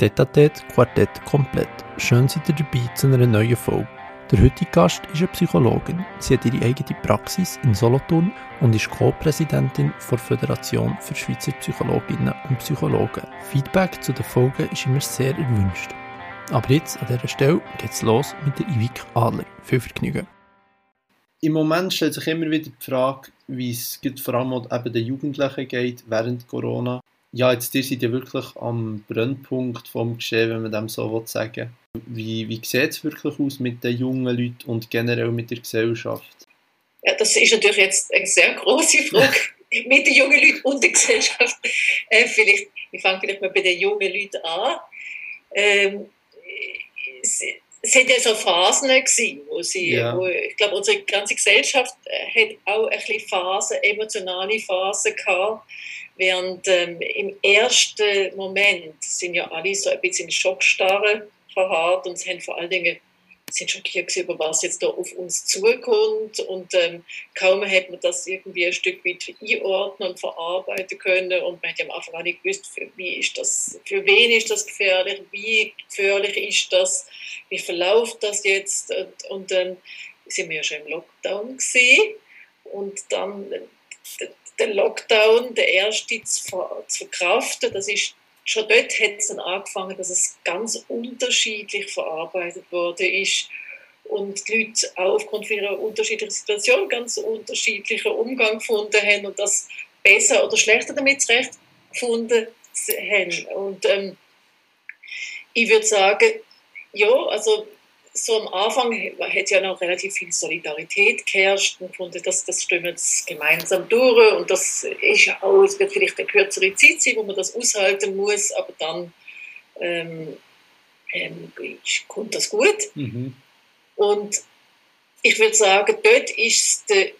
Tetatet Quartett komplett. Schön seid ihr dabei zu einer neuen Folge. Der heutige Gast ist eine Psychologin. Sie hat ihre eigene Praxis in Solothurn und ist Co-Präsidentin der Föderation für Schweizer Psychologinnen und Psychologen. Feedback zu den Folgen ist immer sehr erwünscht. Aber jetzt an dieser Stelle geht's los mit der Ivik Adler. Viel Vergnügen. Im Moment stellt sich immer wieder die Frage, wie es vor allem eben den Jugendlichen geht während Corona ja, jetzt ihr seid ja wirklich am Brennpunkt vom Geschehen, wenn man dem so sagen Wie, wie sieht es wirklich aus mit den jungen Leuten und generell mit der Gesellschaft? Ja, das ist natürlich jetzt eine sehr große Frage. mit den jungen Leuten und der Gesellschaft. Äh, vielleicht, ich fange vielleicht mal bei den jungen Leuten an. Ähm, es, es hat ja so Phasen gewesen, wo sie, ja. wo, ich glaube, unsere ganze Gesellschaft hat auch ein bisschen Phasen, emotionale Phasen gehabt Während ähm, im ersten Moment sind ja alle so ein bisschen Schockstarre verharrt und haben vor allen Dingen sind schockiert über was jetzt da auf uns zukommt. Und ähm, kaum hat man das irgendwie ein Stück weit einordnen und verarbeiten können und man ja am Anfang auch nicht gewusst, für, wie ist das, für wen ist das gefährlich, wie gefährlich ist das, wie verläuft das jetzt? Und, und dann sind wir ja schon im Lockdown gesehen und dann den Lockdown, der erste, zu, verkraften. Das ist, schon dort hat es dann angefangen, dass es ganz unterschiedlich verarbeitet wurde ist und die Leute auch aufgrund ihrer unterschiedlichen Situation ganz unterschiedlichen Umgang gefunden haben und das besser oder schlechter damit zurecht gefunden haben. Und ähm, ich würde sagen, ja, also so am Anfang hat ja noch relativ viel Solidarität geherrscht und fand, dass das stimmt jetzt gemeinsam durch und das ist ja auch, es wird vielleicht eine kürzere Zeit sein, wo man das aushalten muss, aber dann ähm, ähm, kommt das gut. Mhm. Und ich würde sagen, dort ist es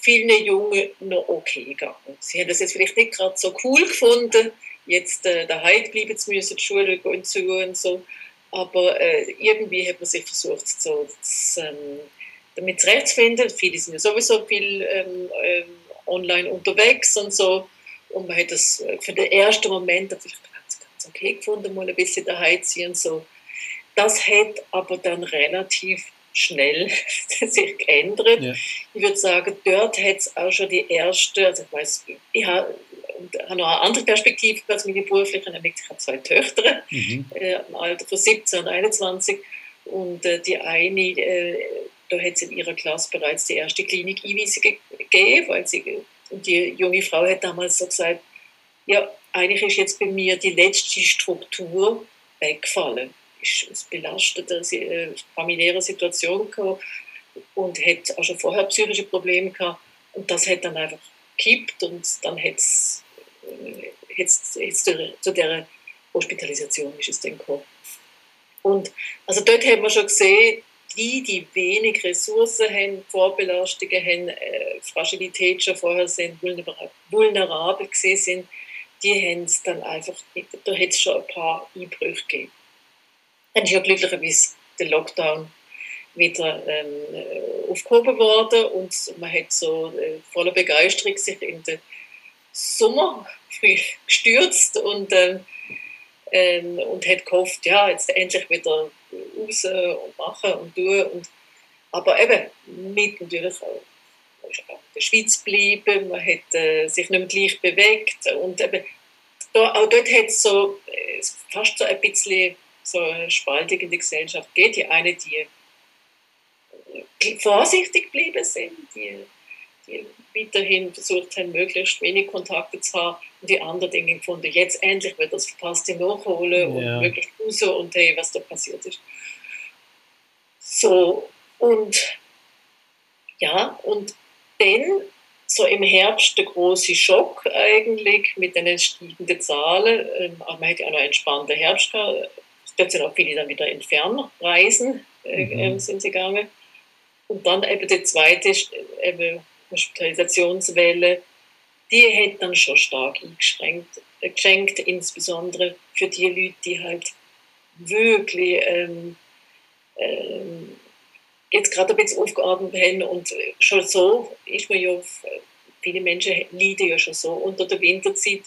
vielen Jungen noch okay gegangen. Sie haben das jetzt vielleicht nicht gerade so cool gefunden, jetzt äh, daheim bleiben zu müssen, die Schule gehen zu und so. Aber äh, irgendwie hat man sich versucht, so, das, ähm, damit zurechtzufinden. Viele sind ja sowieso viel ähm, ähm, online unterwegs und so. Und man hat das äh, für den ersten Moment natürlich ganz, ganz okay gefunden, mal ein bisschen daheim ziehen und so. Das hat aber dann relativ schnell sich geändert. Ja. Ich würde sagen, dort hat es auch schon die erste, also ich weiß, ich habe und habe noch eine andere Perspektive als meine berufliche, nämlich ich habe zwei Töchter mhm. äh, im Alter von 17 und 21 und äh, die eine, äh, da hat es in ihrer Klasse bereits die erste Klinik-Einweisung gegeben, weil sie, und die junge Frau hat damals so gesagt, ja, eigentlich ist jetzt bei mir die letzte Struktur weggefallen. Ist aus belastender äh, familiärer Situation gehabt und hat auch schon vorher psychische Probleme gehabt und das hat dann einfach gekippt und dann hat es jetzt, jetzt zu der Hospitalisation ist es dann gekommen. Und also dort haben wir schon gesehen, die, die wenig Ressourcen haben, Vorbelastungen haben, äh, Fragilität schon vorher sind, vulnerabel gesehen sind, die haben es dann einfach, da hat es schon ein paar Einbrüche gegeben. Dann ist ja glücklicherweise der Lockdown wieder ähm, aufgehoben worden und man hat so äh, voller Begeisterung sich in den Sommer früh gestürzt und, ähm, ähm, und hat gehofft, ja, jetzt endlich wieder raus und machen und tun. Und, aber eben mit natürlich auch in der Schweiz geblieben, man hat äh, sich nicht mehr gleich bewegt und eben, da, auch dort hat es so, äh, fast so ein bisschen so eine Spaltung in der Gesellschaft geht. Die eine, die äh, vorsichtig geblieben sind, die weiterhin versucht haben, möglichst wenig Kontakte zu haben und die anderen Dinge gefunden, jetzt endlich wird das Verpasste nachholen ja. und möglichst raus und hey, was da passiert ist. So, und ja, und dann so im Herbst der große Schock eigentlich mit den steigenden Zahlen. Ähm, aber man hätte ja auch noch einen entspannten Herbst gehabt. Dort sind auch viele dann wieder in Fernreisen äh, mhm. Ähm, sind sie gegangen. Und dann eben der zweite, eben Hospitalisationswelle, die hat dann schon stark eingeschränkt, äh, geschenkt, insbesondere für die Leute, die halt wirklich ähm, ähm, jetzt gerade ein bisschen aufgearbeitet haben und schon so ist man ja, viele Menschen leiden ja schon so unter der Winterzeit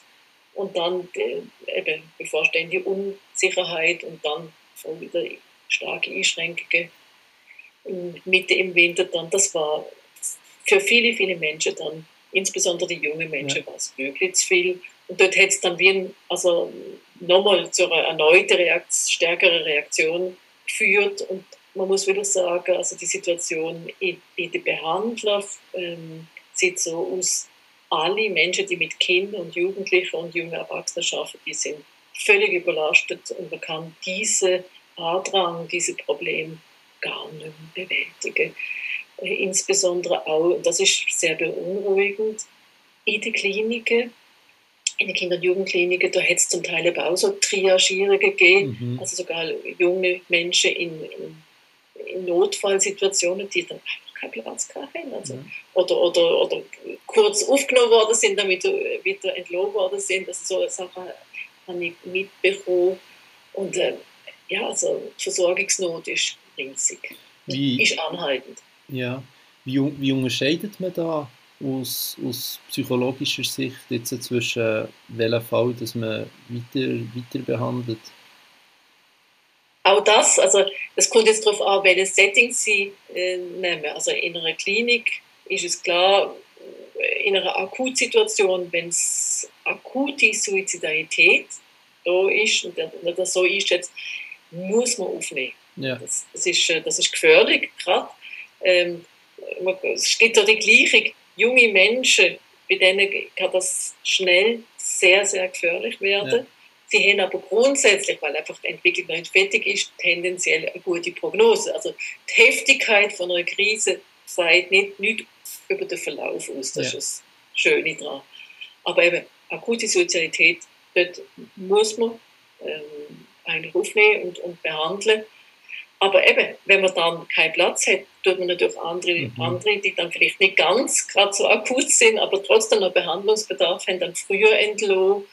und dann die, eben bevorstehende Unsicherheit und dann so wieder starke Einschränkungen Mitte im Winter dann. Das war für viele, viele Menschen dann, insbesondere die jungen Menschen, ja. war es wirklich zu viel. Und dort hätte es dann wie ein, also nochmal zu einer erneuten Reaktion, stärkeren Reaktion geführt. Und man muss wieder sagen, also die Situation in, in den Behandlern ähm, sieht so aus, alle Menschen, die mit Kindern und Jugendlichen und jungen Erwachsenen arbeiten, die sind völlig überlastet und man kann diese Andrang, diese Probleme gar nicht mehr bewältigen. Äh, insbesondere auch, das ist sehr beunruhigend, in den Kliniken, in den Kinder- und Jugendkliniken, da hat es zum Teil aber auch so Triagierungen gegeben, mhm. also sogar junge Menschen in, in, in Notfallsituationen, die dann einfach keinen Platz hatten. Also, mhm. oder, oder, oder kurz aufgenommen worden sind, damit wieder entlohnt worden sind. Also so Sachen habe ich mitbekommen. Und äh, ja, also die Versorgungsnot ist riesig. Wie, ist anhaltend. Ja. Wie, wie unterscheidet man da aus, aus psychologischer Sicht jetzt zwischen welchem Fall, dass man weiter, weiter behandelt? Auch das, also das kommt jetzt darauf an, welches Setting Sie äh, nehmen. Also in einer Klinik ist es klar, in einer Akutsituation, wenn es akute Suizidalität da ist und das so einschätzt, muss man aufnehmen. Ja. Das, das, ist, äh, das ist gefährlich, gerade. Ähm, es gibt auch die Gleichung, junge Menschen, bei denen kann das schnell sehr, sehr gefährlich werden. Ja. Sie haben aber grundsätzlich, weil einfach die Entwicklung noch nicht fertig ist, tendenziell eine gute Prognose. Also die Heftigkeit von einer Krise sagt nicht, nicht über den Verlauf aus. Das ja. ist das Schöne daran. Aber eben, akute Sozialität, dort muss man ähm, eigentlich aufnehmen und, und behandeln. Aber eben, wenn man dann keinen Platz hat, tut man natürlich andere, mhm. andere die dann vielleicht nicht ganz gerade so akut sind, aber trotzdem noch Behandlungsbedarf haben, dann früher entlohnt.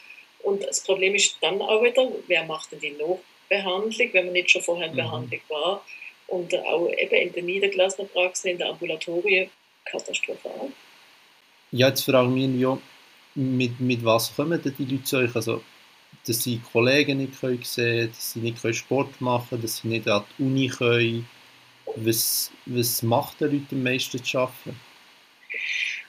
Und das Problem ist dann auch wieder, wer macht denn die Nachbehandlung, wenn man nicht schon vorher in mhm. Behandlung war. Und auch eben in der niedergelassenen Praxis, in der Ambulatorien, katastrophal. Ja, jetzt fragen wir mich mit, mit was kommen denn die Leute zu euch? Also dass sie Kollegen nicht können sehen dass sie nicht Sport machen können, dass sie nicht an die Uni können. Was, was macht den Leuten am meisten zu arbeiten?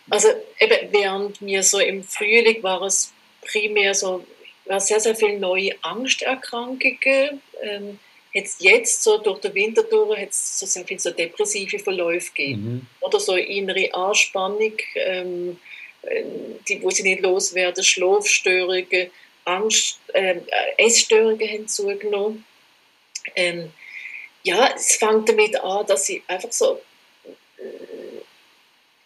Also eben, während mir so im Frühling war es primär so, war sehr, sehr viele neue Angsterkrankungen. Ähm, jetzt, jetzt so durch den Winter durch hat es so sehr viele so depressive Verläufe gegeben. Mhm. Oder so innere Anspannung, ähm, äh, die, wo sie nicht loswerden, Schlafstörungen, Angst, ähm, äh, Essstörungen haben zugenommen. Ähm, ja, es fängt damit an, dass sie einfach so, äh,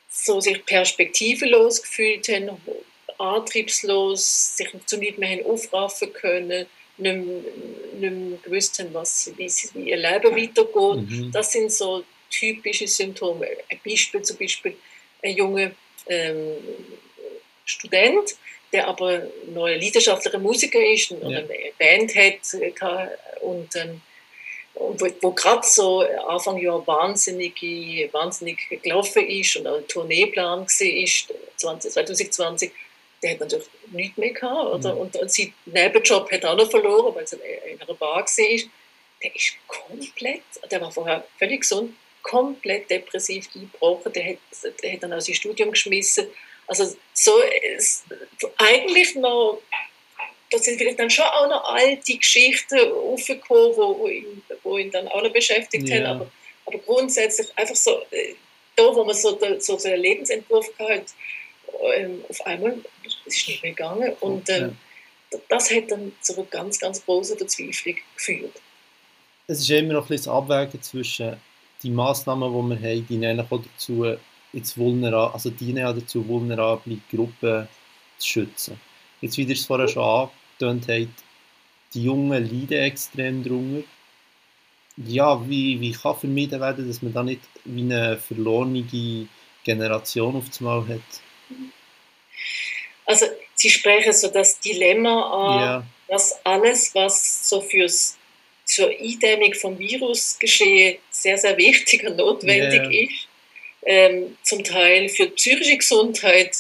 so sich perspektivenlos gefühlt haben, antriebslos, sich zu nichts mehr aufraffen können, nicht mehr, nicht mehr gewusst haben, was, wie, wie ihr Leben weitergeht. Mhm. Das sind so typische Symptome. Ein Beispiel zum Beispiel ein junger ähm, Student, der aber ein leidenschaftlicher Musiker ist und ja. eine Band hat äh, und, ähm, und wo, wo gerade so Anfang Jahr wahnsinnig, wahnsinnig gelaufen ist und auch ein Tourneeplan war 2020, der hat natürlich nichts mehr gehabt. Oder? Ja. Und, und sein Nebenjob hat auch noch verloren, weil es in einer Bar war. Der ist komplett, der war vorher völlig gesund, komplett depressiv eingebrochen. Der hat, der hat dann auch sein Studium geschmissen also so ist eigentlich noch, da sind vielleicht dann schon auch noch alte Geschichten aufgekommen, wo, wo, ihn, wo ihn dann auch noch beschäftigt ja. haben, aber, aber grundsätzlich einfach so, äh, da wo man so, so, so einen Lebensentwurf hat, ähm, auf einmal ist es nicht mehr gegangen und ähm, das hat dann zu einer ganz, ganz großen Verzweiflung geführt. Es ist immer noch ein bisschen das Abwägen zwischen den Massnahmen, die wir haben, die auch dazu, jetzt vulnerable, also dienen ja dazu, vulnerable Gruppen zu schützen. Jetzt, wie ihr es vorher schon angetönt habt, die Jungen leiden extrem darunter. Ja, wie, wie kann vermieden werden, dass man da nicht wie eine verlorene Generation auf das Mal hat? Also, Sie sprechen so das Dilemma an, ja. dass alles, was so fürs, zur Eindämmung vom Virus geschehen, sehr, sehr wichtig und notwendig ja. ist, ähm, zum Teil für psychische Gesundheit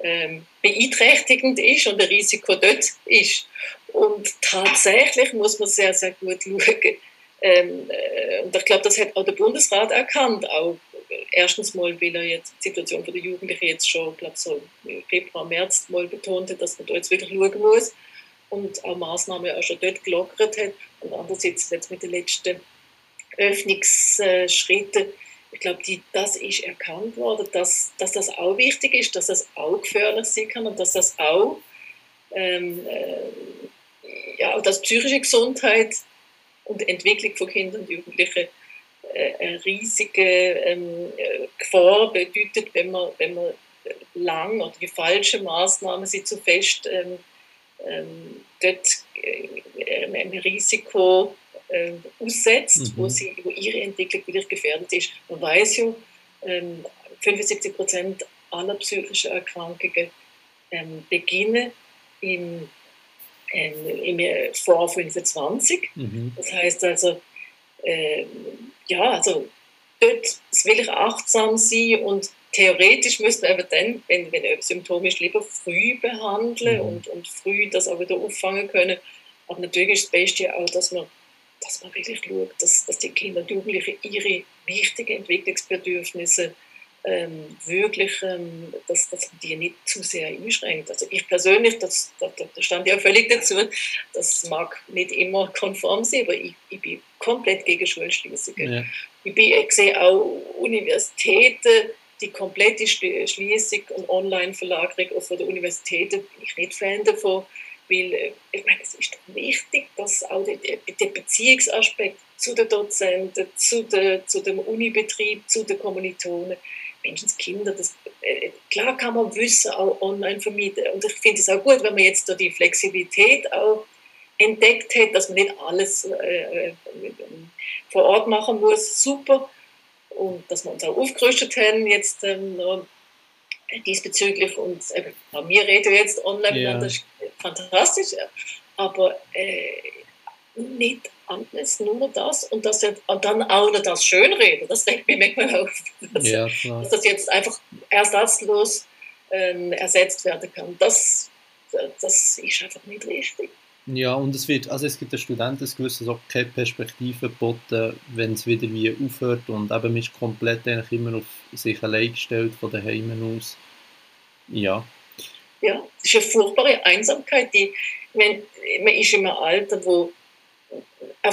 ähm, beeinträchtigend ist und ein Risiko dort ist. Und tatsächlich muss man sehr, sehr gut schauen. Ähm, äh, und ich glaube, das hat auch der Bundesrat erkannt. Auch erstens mal, weil er jetzt die Situation der Jugendlichen jetzt schon, glaube so im Februar, März mal betont hat, dass man da jetzt wirklich schauen muss und auch Maßnahmen auch schon dort gelockert hat. Und andererseits jetzt mit den letzten Öffnungsschritten, ich glaube, das ist erkannt worden, dass, dass das auch wichtig ist, dass das auch gefährlich sein kann und dass das auch, ähm, äh, ja, dass psychische Gesundheit und Entwicklung von Kindern und Jugendlichen äh, eine riesige ähm, Gefahr bedeutet, wenn man, wenn man lang oder die falschen Maßnahmen sie zu fest ähm, ähm, dort äh, einem Risiko äh, aussetzt, mhm. wo, sie, wo ihre Entwicklung wieder gefährdet ist. Man weiß ja, ähm, 75 Prozent aller psychischen Erkrankungen ähm, beginnen im, ähm, im vor 25. Mhm. Das heißt also, ähm, ja, also dort will ich achtsam sein und theoretisch müsste man eben dann, wenn, wenn ein Symptom ist, lieber früh behandeln mhm. und, und früh das auch wieder auffangen können. Aber natürlich ist das Beste auch, dass man, dass man wirklich schaut, dass, dass die Kinder und Jugendlichen ihre wichtigen Entwicklungsbedürfnisse ähm, wirklich, ähm, dass, dass man die nicht zu sehr einschränkt. Also ich persönlich, das, da, da stand ja völlig dazu, das mag nicht immer konform sein, aber ich, ich bin komplett gegen Schulschließungen. Ja. Ich, bin, ich sehe auch Universitäten, die komplette Schließung und Online-Verlagerung von der Universitäten bin ich nicht Fan davon, weil äh, ich meine, es ist wichtig, dass auch der, Beziehungsaspekt zu den Dozenten, zu, der, zu dem Unibetrieb, zu den Kommilitonen, Menschenskinder, das, äh, klar kann man Wissen auch online vermieten. Und ich finde es auch gut, wenn man jetzt da die Flexibilität auch entdeckt hat, dass man nicht alles äh, äh vor Ort machen muss, super. Und dass wir uns auch aufgerüstet haben jetzt ähm, diesbezüglich und äh, wir reden jetzt online, ja. das ist fantastisch, aber äh, nicht alles, nur das und, das und dann auch noch das Schönreden, das denkt mir manchmal auch, dass, ja, dass das jetzt einfach ersatzlos ähm, ersetzt werden kann. Das, das ist einfach nicht richtig. Ja, und es wird, also es gibt den Studenten ein gewisses auch keine Perspektive geboten, wenn es wieder wie aufhört und eben man ist komplett eigentlich immer auf sich allein gestellt von daheim aus. Ja. Ja, es ist eine furchtbare Einsamkeit, die, wenn, man ist in einem Alter, wo,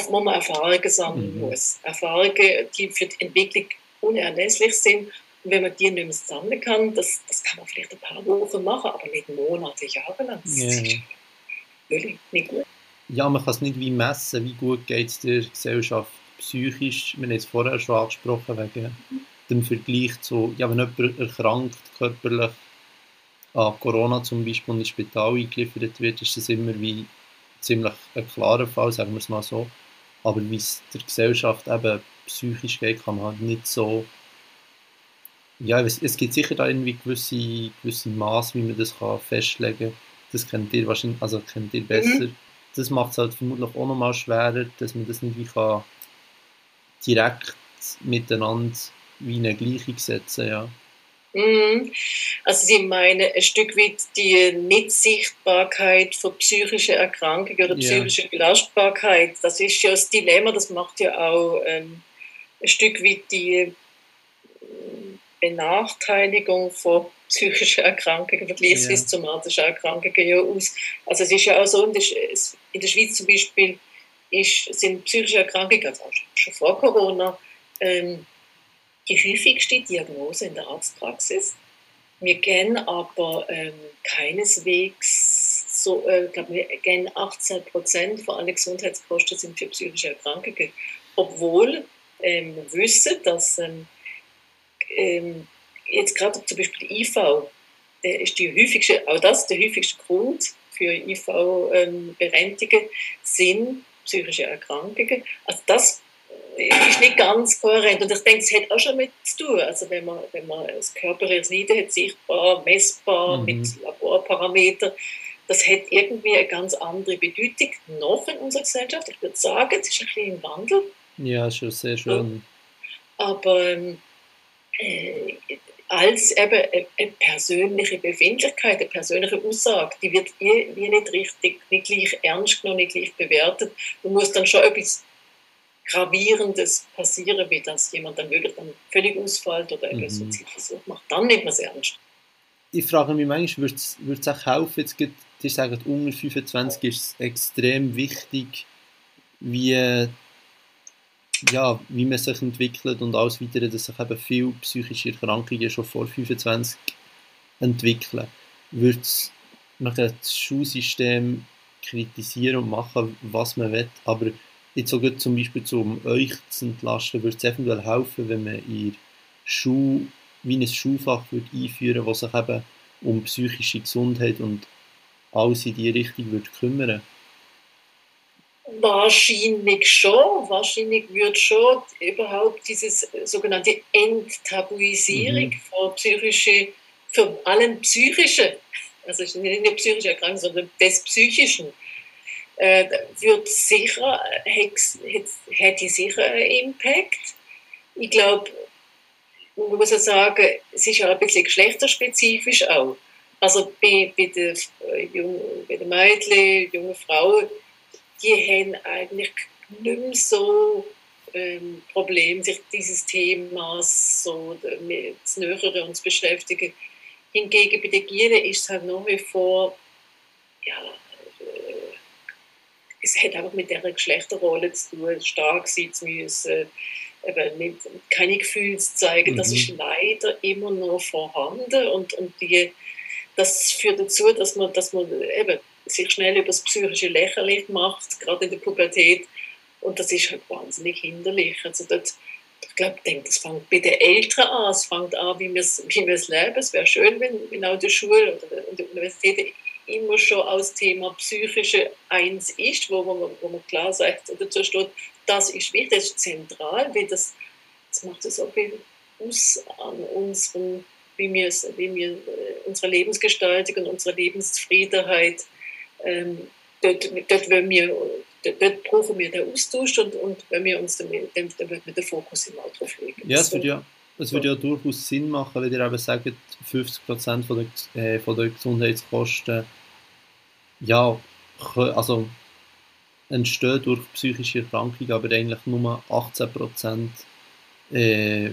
wo man Erfahrungen sammeln mhm. muss. Erfahrungen, die für die Entwicklung unerlässlich sind. Und wenn man die nicht mehr sammeln kann, das, das kann man vielleicht ein paar Wochen machen, aber nicht Monate, Jahre lang. Ja wirklich nicht gut. Ja, man kann es nicht wie messen, wie gut geht es der Gesellschaft psychisch. Wir haben es vorher schon angesprochen, wegen dem Vergleich zu, ja, wenn jemand erkrankt, körperlich an Corona zum Beispiel und ins Spital eingeliefert wird, ist das immer wie ziemlich ein klarer Fall, sagen wir es mal so. Aber wie es der Gesellschaft eben psychisch geht, kann man halt nicht so ja, es, es gibt sicher da irgendwie gewisse, gewisse Maß, wie man das kann festlegen kann das kennt ihr wahrscheinlich, also kennt ihr besser. Mhm. Das macht es halt vermutlich auch nochmal schwerer, dass man das nicht wie kann direkt miteinander wie eine Gleichung setzen ja. Mhm. Also Sie meinen ein Stück weit die Nichtsichtbarkeit von psychischen Erkrankungen oder psychischer yeah. Belastbarkeit. Das ist ja das Dilemma, das macht ja auch ähm, ein Stück weit die Benachteiligung von psychischen Erkrankungen, vergleichsweise ja. somatischen Erkrankungen ja aus. Also es ist ja auch so, in der, in der Schweiz zum Beispiel ist, sind psychische Erkrankungen, also schon vor Corona, ähm, die häufigste Diagnose in der Arztpraxis. Wir kennen aber ähm, keineswegs so, äh, glaube wir kennen 18 Prozent von allen Gesundheitskosten sind für psychische Erkrankungen, obwohl ähm, wir wissen, dass ähm, ähm, jetzt gerade zum Beispiel IV, der ist die häufigste, auch das der häufigste Grund für IV-Berechtigungen ähm, sind psychische Erkrankungen. Also das ist nicht ganz kohärent. Und ich denke, es hat auch schon mit zu tun. Also wenn man, wenn man das körperliche Leiden hat, sichtbar, messbar, mhm. mit Laborparametern, das hat irgendwie eine ganz andere Bedeutung noch in unserer Gesellschaft. Ich würde sagen, es ist ein bisschen im Wandel. Ja, schon sehr schön. Aber ähm, äh, als eben eine persönliche Befindlichkeit, eine persönliche Aussage, die wird wie nicht richtig, nicht gleich ernst genommen, nicht gleich bewertet. Du musst dann schon etwas Gravierendes passieren, wie dass jemand dann wirklich dann völlig ausfällt oder einen mhm. Suizidversuch macht. Dann nimmt man es ernst. Ich frage mich manchmal, würde es auch helfen, jetzt geht, die sagen, unter 25 ist es extrem wichtig, wie ja, wie man sich entwickelt und alles weitere, dass sich eben viele psychische Erkrankungen schon vor 25 entwickeln. Würde man das Schulsystem kritisieren und machen, was man will, aber jetzt sogar zum Beispiel, um euch zu entlasten, würde es eventuell helfen, wenn man in Schule wie ein Schulfach würde einführen würde, das sich eben um psychische Gesundheit und alles in diese Richtung würde kümmern Wahrscheinlich schon, wahrscheinlich wird schon überhaupt dieses sogenannte Enttabuisierung mhm. von psychische, für allen psychischen, also nicht nur psychische Erkrankung, sondern des Psychischen, äh, wird sicher, hätte sicher einen Impact. Ich glaube, man muss auch sagen, es ist ja ein bisschen geschlechterspezifisch auch. Also bei, bei, den, bei den Mädchen, jungen Frauen, die haben eigentlich nicht mehr so ähm, Problem, sich dieses Themas so zu näher uns beschäftigen. Hingegen bei den Gieren ist es halt nach wie vor, ja, äh, es hat einfach mit dieser Geschlechterrolle zu tun, stark sein zu müssen, eben nicht, keine Gefühle zu zeigen. Mhm. Das ist leider immer noch vorhanden und, und die, das führt dazu, dass man, dass man eben sich schnell über das psychische lächerlich macht, gerade in der Pubertät. Und das ist halt wahnsinnig hinderlich. Also dort, ich glaube, denke, das fängt bei den Eltern an. Es fängt an, wie wir es wie leben. Es wäre schön, wenn in der Schule oder der Universität immer schon als Thema psychische eins ist, wo man, wo man klar sagt, dazu steht, das ist wichtig, das ist zentral, weil das, das macht so viel aus an unserem, wie wir, wie wir äh, unsere Lebensgestaltung und unsere Lebenszufriedenheit ähm, dort, dort, wenn wir, dort, dort brauchen wir den Austausch und, und wenn wir uns dann, dann, dann wird der Fokus immer drauf legen. Ja, es würde ja, es würde ja durchaus Sinn machen, wenn ihr eben sagt, 50% von der, äh, von der Gesundheitskosten ja, also entstehen durch psychische Erkrankungen, aber eigentlich nur 18% äh,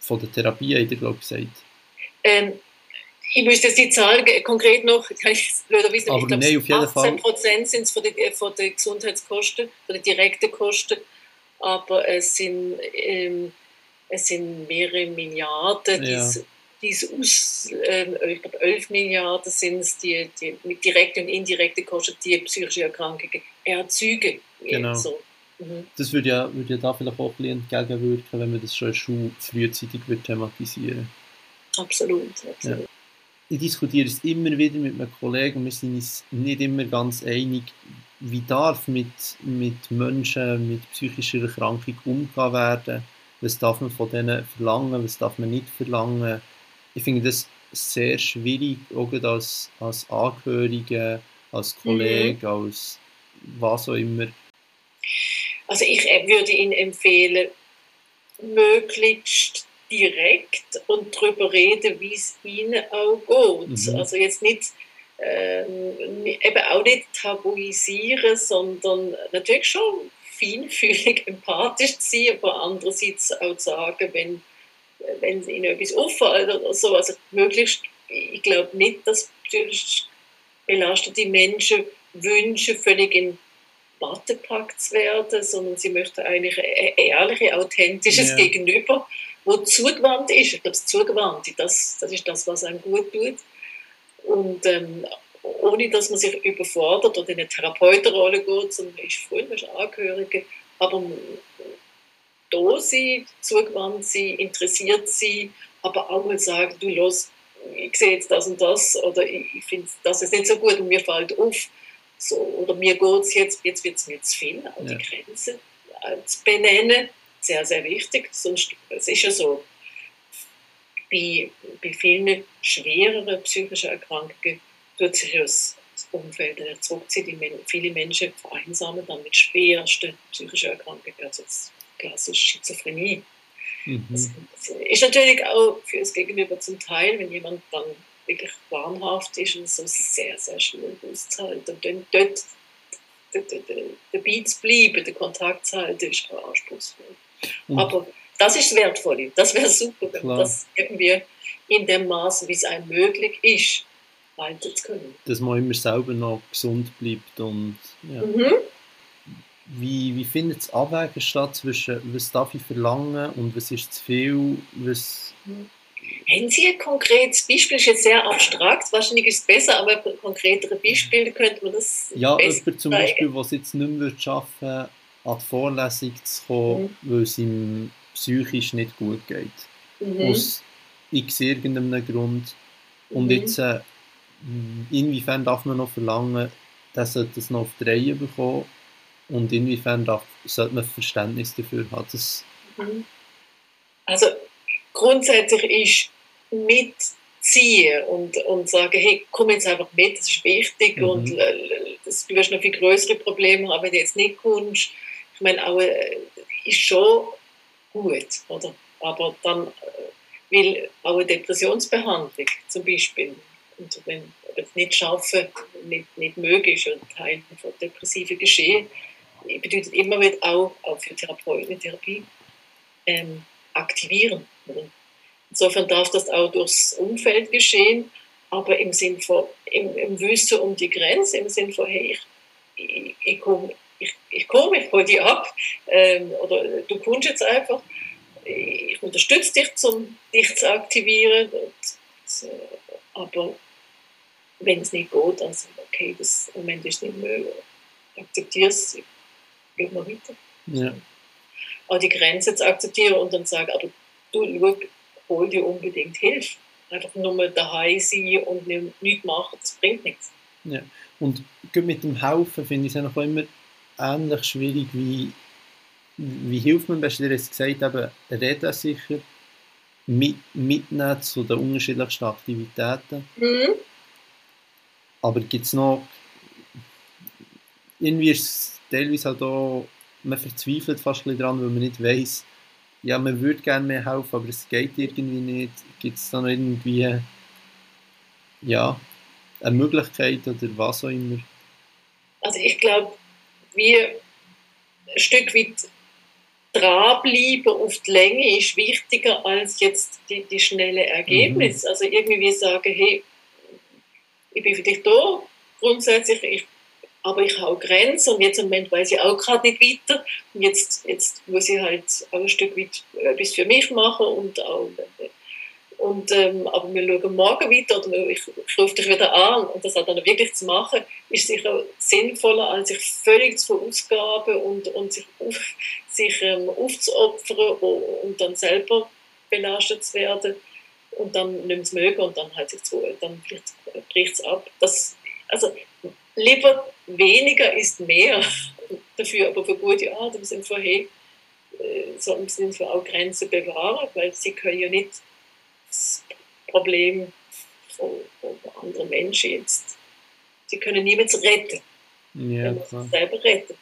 von der Therapie, hat er, glaube ich, gesagt. Ähm, ich müsste jetzt die Zahl konkret noch, kann ich blöderweise nicht, ich glaube, nee, 18 Prozent sind es von den, von den Gesundheitskosten, von den direkten Kosten, aber es sind, ähm, es sind mehrere Milliarden, ja. die es aus, ähm, ich glaube 11 Milliarden sind es, die, die mit direkten und indirekten Kosten, die psychische Erkrankungen erzeugen. Genau. So. Mhm. Das würde ja, würde ja da vielleicht auch ein bisschen entgegenwirken, wenn man das schon frühzeitig thematisieren Absolut, absolut. Ja ich diskutiere es immer wieder mit meinen Kollegen und wir sind uns nicht immer ganz einig, wie darf mit, mit Menschen mit psychischer Erkrankung umgehen werden, was darf man von denen verlangen, was darf man nicht verlangen. Ich finde das sehr schwierig, auch als, als Angehörige, als Kollege, mhm. als was auch immer. Also ich äh, würde Ihnen empfehlen, möglichst direkt und darüber reden, wie es ihnen auch geht. Mhm. Also jetzt nicht, ähm, eben auch nicht tabuisieren, sondern natürlich schon feinfühlig, empathisch zu sein, aber andererseits auch sagen, wenn, wenn ihnen etwas auffällt oder so. Also möglichst, ich glaube nicht, dass belastete Menschen wünschen, völlig in Watte gepackt zu werden, sondern sie möchten eigentlich ein ehrliches, authentisches ja. Gegenüber wo zugewandt ist. Ich glaube, das Zugewandte, das, das ist das, was einem gut tut. Und ähm, ohne, dass man sich überfordert oder in eine Therapeutenrolle geht, sondern ist voll, man ist Angehörige, aber da sein, zugewandt sein, interessiert sein, aber auch mal sagen, du los, ich sehe jetzt das und das oder ich, ich finde das ist nicht so gut und mir fällt auf. So, oder mir geht es jetzt, jetzt wird es mir zu viel, auch ja. die Grenzen äh, zu benennen sehr, sehr wichtig. Sonst, es ist ja so, bei, bei vielen schwereren psychischen Erkrankungen tut sich das Umfeld zurückziehen. Viele Menschen vereinsamen dann mit schwersten psychischen Erkrankungen, also klassisch Schizophrenie. Mhm. Das, ist natürlich auch für das Gegenüber zum Teil, wenn jemand dann wirklich wahnhaft ist und so sehr, sehr schwierig auszuhalten. Und dann dort dabei zu bleiben, den Kontakt zu halten, ist auch anspruchsvoll. Und Aber das ist das Wertvolle. Das wäre super, wenn man das irgendwie in dem Maße, wie es einem möglich ist, können. Dass man immer selber noch gesund bleibt und ja. Mhm. Wie, wie findet das Abwägen statt zwischen was darf ich verlangen und was ist zu viel, was... Haben Sie ein konkretes Beispiel? Das ist jetzt sehr abstrakt, wahrscheinlich ist es besser, aber konkretere Beispiel könnte man das Ja, jemand zum Beispiel, der es jetzt nicht mehr schaffen würde, an die Vorlesung zu kommen, mhm. weil es ihm psychisch nicht gut geht. Mhm. Aus x irgendeinem Grund. Und mhm. jetzt, äh, inwiefern darf man noch verlangen, dass er das noch auf die Reihe bekommt und inwiefern darf, sollte man Verständnis dafür haben? Dass mhm. also grundsätzlich ist mitziehen und, und sagen, hey, komm jetzt einfach mit, das ist wichtig mhm. und äh, das, du wirst noch viel größere Probleme haben, wenn du jetzt nicht kommst. Ich meine, auch äh, ist schon gut, oder? Aber dann äh, will auch eine Depressionsbehandlung zum Beispiel, und wenn das nicht schaffen, nicht, nicht möglich und Teil von depressiven Geschehen, bedeutet immer wieder auch, auch für Therapeuten, Therapie, ähm, aktivieren. Insofern darf das auch durchs Umfeld geschehen, aber im Sinn von, im, im Wissen um die Grenze, im Sinn von, hey, ich, ich, ich komme, ich, ich, komm, ich hole dich ab, ähm, oder du kommst jetzt einfach, ich unterstütze dich, um dich zu aktivieren, und, äh, aber wenn es nicht geht, dann sage okay, das im Moment ist nicht möglich, akzeptiere es, geht noch weiter. Ja. Auch die Grenze zu akzeptieren und dann sagen, aber du, schau, hol dir unbedingt Hilfe. Einfach nur mal daheim sein und nichts machen, das bringt nichts. Ja. Und mit dem Helfen finde ich es auch immer ähnlich schwierig wie wie hilft man am besten? Ihr habt gesagt, eben, reden sicher, mit, mitnehmen zu den unterschiedlichsten Aktivitäten. Mhm. Aber gibt es noch, irgendwie ist es teilweise halt auch, man verzweifelt fast ein daran, weil man nicht weiß, ja, man würde gerne mehr helfen, aber es geht irgendwie nicht. Gibt es da noch irgendwie, ja, eine Möglichkeit oder was auch immer? Also ich glaube, wir ein Stück weit dranbleiben auf die Länge ist wichtiger als jetzt die, die schnelle Ergebnis. Mhm. Also irgendwie sagen, hey, ich bin für dich da, grundsätzlich, ich, aber ich habe Grenzen und jetzt im Moment weiß ich auch gerade nicht weiter. Und jetzt, jetzt muss ich halt auch ein Stück weit etwas für mich machen und auch und, ähm, aber wir schauen morgen weiter oder ich, ich rufe dich wieder an und das dann wirklich zu machen, ist sicher sinnvoller, als sich völlig zu verausgaben und, und sich, auf, sich ähm, aufzuopfern und dann selber belastet zu werden und dann nicht es mögen und dann halt sich zu, dann bricht es ab. Das, also lieber weniger ist mehr dafür, aber für gute Art im Sinne von, hey, äh, sollten wir auch Grenzen bewahren, weil sie können ja nicht das Problem von, von anderen Menschen jetzt. Sie können niemanden retten. Ja, klar. selber retten.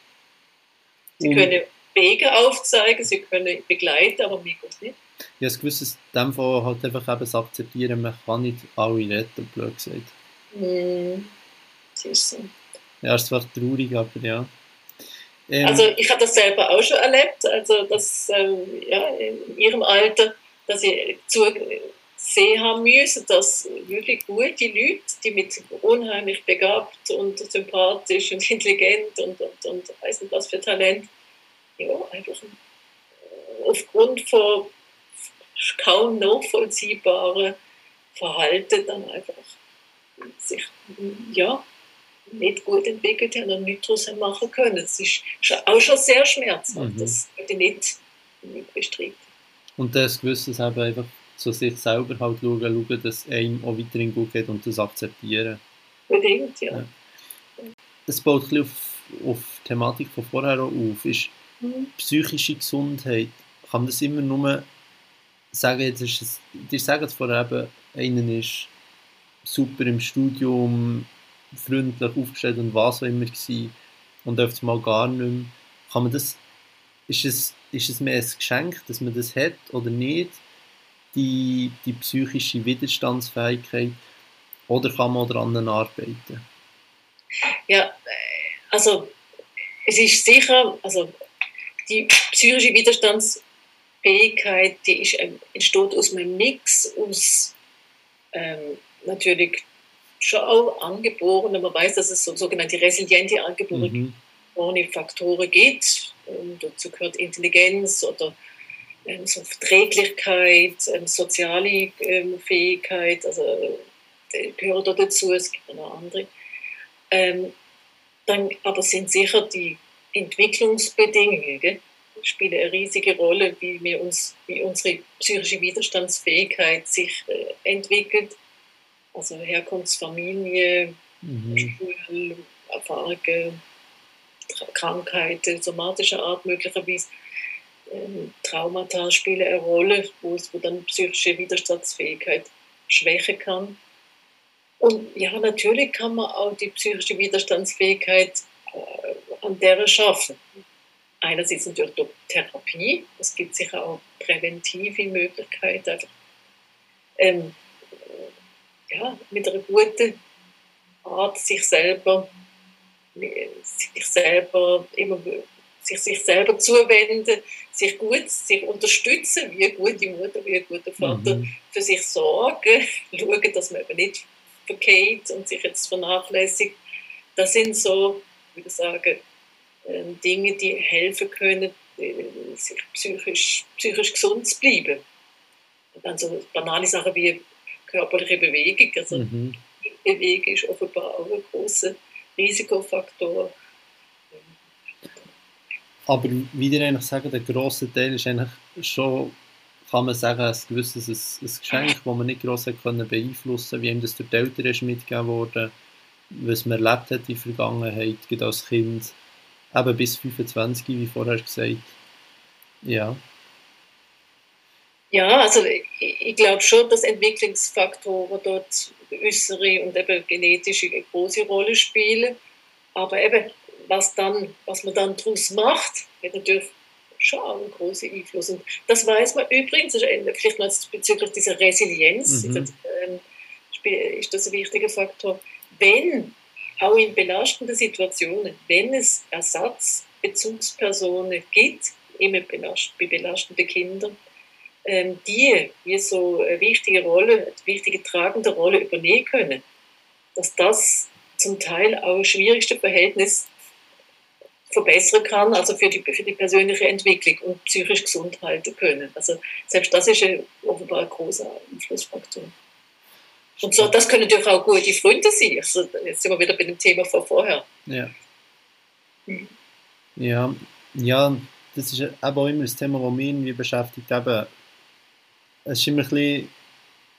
Sie können Wege aufzeigen, sie können begleiten, aber mir geht nicht. Ja, das Gewisse ist in dem Fall halt einfach eben das akzeptieren, man kann nicht alle retten, blöd gesagt. Mm, das ist so. Ja, es war traurig, aber ja. Ähm, also ich habe das selber auch schon erlebt, also dass ähm, ja, in ihrem Alter, dass ich zu, sehen haben müssen, dass wirklich gute Leute, die mit unheimlich begabt und sympathisch und intelligent und, und, und weiß nicht was für Talent, ja, einfach aufgrund von kaum nachvollziehbaren Verhalten dann einfach sich ja, nicht gut entwickelt haben und nichts daraus machen können. Das ist auch schon sehr schmerzhaft, mhm. das würde ich nicht, nicht bestreiten. Und das Gewissen ist einfach zu sich selber halt schauen, schauen, dass es einem auch weiterhin gut geht und das akzeptieren. Bedingt, ja. ja. Es baut ein bisschen auf, auf die Thematik von vorher auch auf. Ist mhm. psychische Gesundheit, kann man das immer nur sagen, jetzt ist es, dir sagen es vorher eben, einer ist super im Studium, freundlich aufgestellt und was auch immer gewesen und öfters mal gar nicht mehr. Kann man das ist es, ist es mehr ein Geschenk, dass man das hat oder nicht, die, die psychische Widerstandsfähigkeit, oder kann man daran arbeiten? Ja, also es ist sicher, also die psychische Widerstandsfähigkeit, die ist, ähm, entsteht aus einem Mix aus ähm, natürlich schon auch angeborenen, man weiß, dass es so sogenannte resiliente angeborene mhm. Faktoren gibt. Ähm, dazu gehört Intelligenz oder so Verträglichkeit, ähm, soziale ähm, Fähigkeit, also die gehören da dazu, es gibt noch andere. Ähm, dann aber sind sicher die Entwicklungsbedingungen, gell, spielen eine riesige Rolle, wie, wir uns, wie unsere psychische Widerstandsfähigkeit sich äh, entwickelt. Also Herkunftsfamilie, mhm. Schulerfahrungen, Krankheiten somatischer Art möglicherweise. Traumata spielen eine Rolle, wo es wo dann psychische Widerstandsfähigkeit schwächen kann. Und ja, natürlich kann man auch die psychische Widerstandsfähigkeit äh, an der schaffen. Einerseits natürlich durch Therapie, es gibt sicher auch präventive Möglichkeiten, einfach, ähm, ja, mit einer guten Art sich selber, sich selber immer sich, sich selber zuwenden, sich gut, sich unterstützen, wie eine gute Mutter, wie ein guter Vater, mhm. für sich sorgen, schauen, dass man eben nicht verkehrt und sich jetzt vernachlässigt. Das sind so, wie ich sagen, ähm, Dinge, die helfen können, äh, sich psychisch, psychisch gesund zu bleiben. Und dann so banale Sachen wie körperliche Bewegung, also mhm. Bewegung ist offenbar auch ein großer Risikofaktor. Aber wie ihr eigentlich sagen, der grosse Teil ist eigentlich schon, kann man sagen, ein gewisses ein, ein Geschenk, das man nicht gross können beeinflussen wie ihm das durch die Eltern ist mitgegeben wurde, was man erlebt hat in der Vergangenheit, gerade als Kind, eben bis 25, wie vorher gesagt. Ja. Ja, also ich, ich glaube schon, dass Entwicklungsfaktoren dort äußere und eben genetische eine große Rolle spielen. Aber eben, was, dann, was man dann daraus macht, hat natürlich schon auch einen großen Einfluss. Und das weiß man übrigens, vielleicht noch bezüglich dieser Resilienz, mhm. das, ähm, ist das ein wichtiger Faktor. Wenn, auch in belastenden Situationen, wenn es Ersatzbezugspersonen gibt, immer belast, bei belastenden Kindern, ähm, die wie so eine wichtige Rolle, eine wichtige tragende Rolle übernehmen können, dass das zum Teil auch schwierigste Verhältnis verbessern kann, also für die, für die persönliche Entwicklung und psychisch gesund halten können. Also selbst das ist ein, offenbar ein großer Einflussfaktor. Und so, das können natürlich auch gute Freunde sein. Also jetzt sind wir wieder bei dem Thema von vorher. Ja. Hm. Ja, ja, das ist eben auch immer das Thema, das mich irgendwie beschäftigt. Eben, es ist immer ein bisschen,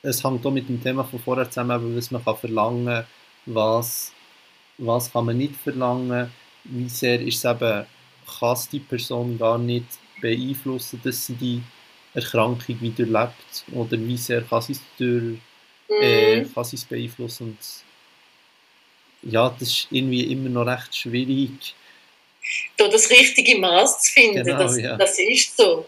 es hängt auch mit dem Thema von vorher zusammen, was man kann verlangen kann, was, was kann man nicht verlangen wie sehr ist es eben, kann es die Person gar nicht beeinflussen, dass sie die Erkrankung wieder lebt oder wie sehr kann sie es durch, äh, mhm. kann sie es beeinflussen und ja, das ist irgendwie immer noch recht schwierig. Da das richtige Maß zu finden, genau, das, ja. das ist so.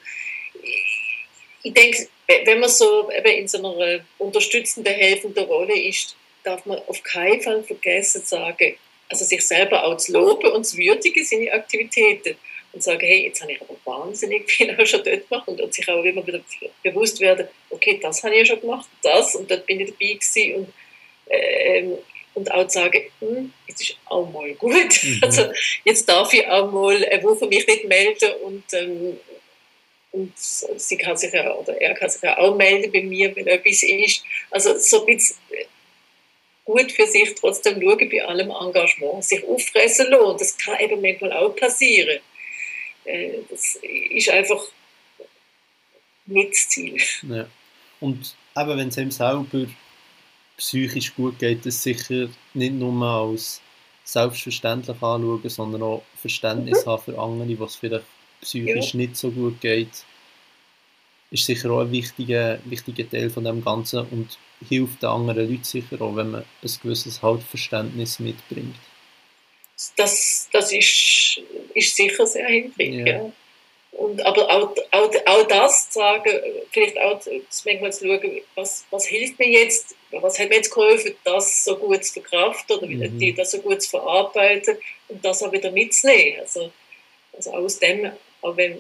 Ich denke, wenn man so eben in so einer unterstützenden, helfenden Rolle ist, darf man auf keinen Fall vergessen zu sagen, also sich selber auch zu loben und zu würdigen, seine Aktivitäten. Und sagen, hey, jetzt habe ich aber wahnsinnig viel auch schon dort gemacht und sich auch immer wieder bewusst werden, okay, das habe ich ja schon gemacht, das und dort bin ich dabei gewesen und, ähm, und auch zu sagen, hm, jetzt ist auch mal gut. Mhm. Also jetzt darf ich auch mal eine Woche mich nicht melden und, ähm, und sie kann sich ja, oder er kann sich ja auch melden bei mir, wenn etwas ist. Also so ein bisschen gut für sich trotzdem schauen bei allem Engagement, sich auffressen lassen. Das kann eben manchmal auch passieren. Äh, das ist einfach nicht das Ziel. Ja. Und eben, wenn es einem selber psychisch gut geht, das sicher nicht nur als selbstverständlich anschauen, sondern auch Verständnis mhm. haben für andere, es vielleicht psychisch ja. nicht so gut geht, ist sicher auch ein wichtiger, wichtiger Teil von dem Ganzen und hilft den anderen Leuten sicher auch, wenn man ein gewisses Haltverständnis mitbringt. Das, das ist, ist sicher sehr hilfreich. Ja. Ja. Und, aber auch, auch, auch das zu sagen, vielleicht auch manchmal zu schauen, was, was hilft mir jetzt, was hat mir jetzt geholfen, das so gut zu verkraften oder mhm. das so gut zu verarbeiten und das auch wieder mitzunehmen. Also, also aus dem auch wenn,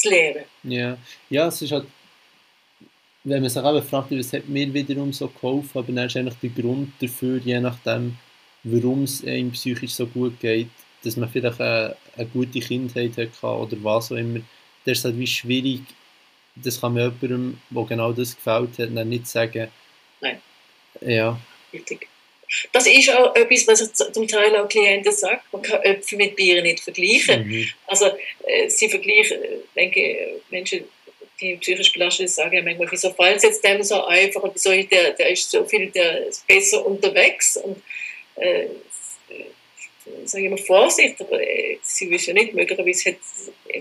zu lernen. Ja. ja, es ist halt, wenn man sich auch fragt, was hat mir wiederum so geholfen, aber dann ist eigentlich der Grund dafür, je nachdem, warum es einem psychisch so gut geht, dass man vielleicht eine, eine gute Kindheit hatte oder was auch immer, das ist halt wie schwierig, das kann man jemandem, der genau das gefällt hat, dann nicht sagen. Nein. Ja. Richtig. Das ist auch etwas, was zum Teil auch Klienten sagen. Man kann Äpfel mit Bieren nicht vergleichen. Mhm. Also, äh, sie vergleichen, äh, denke Menschen, die psychisch belastet sind, sagen ja manchmal, wieso fällt es jetzt dem so einfach und wieso der, der ist so viel der ist besser unterwegs und äh, sage ich immer Vorsicht, aber äh, sie wissen ja nicht, möglicherweise hat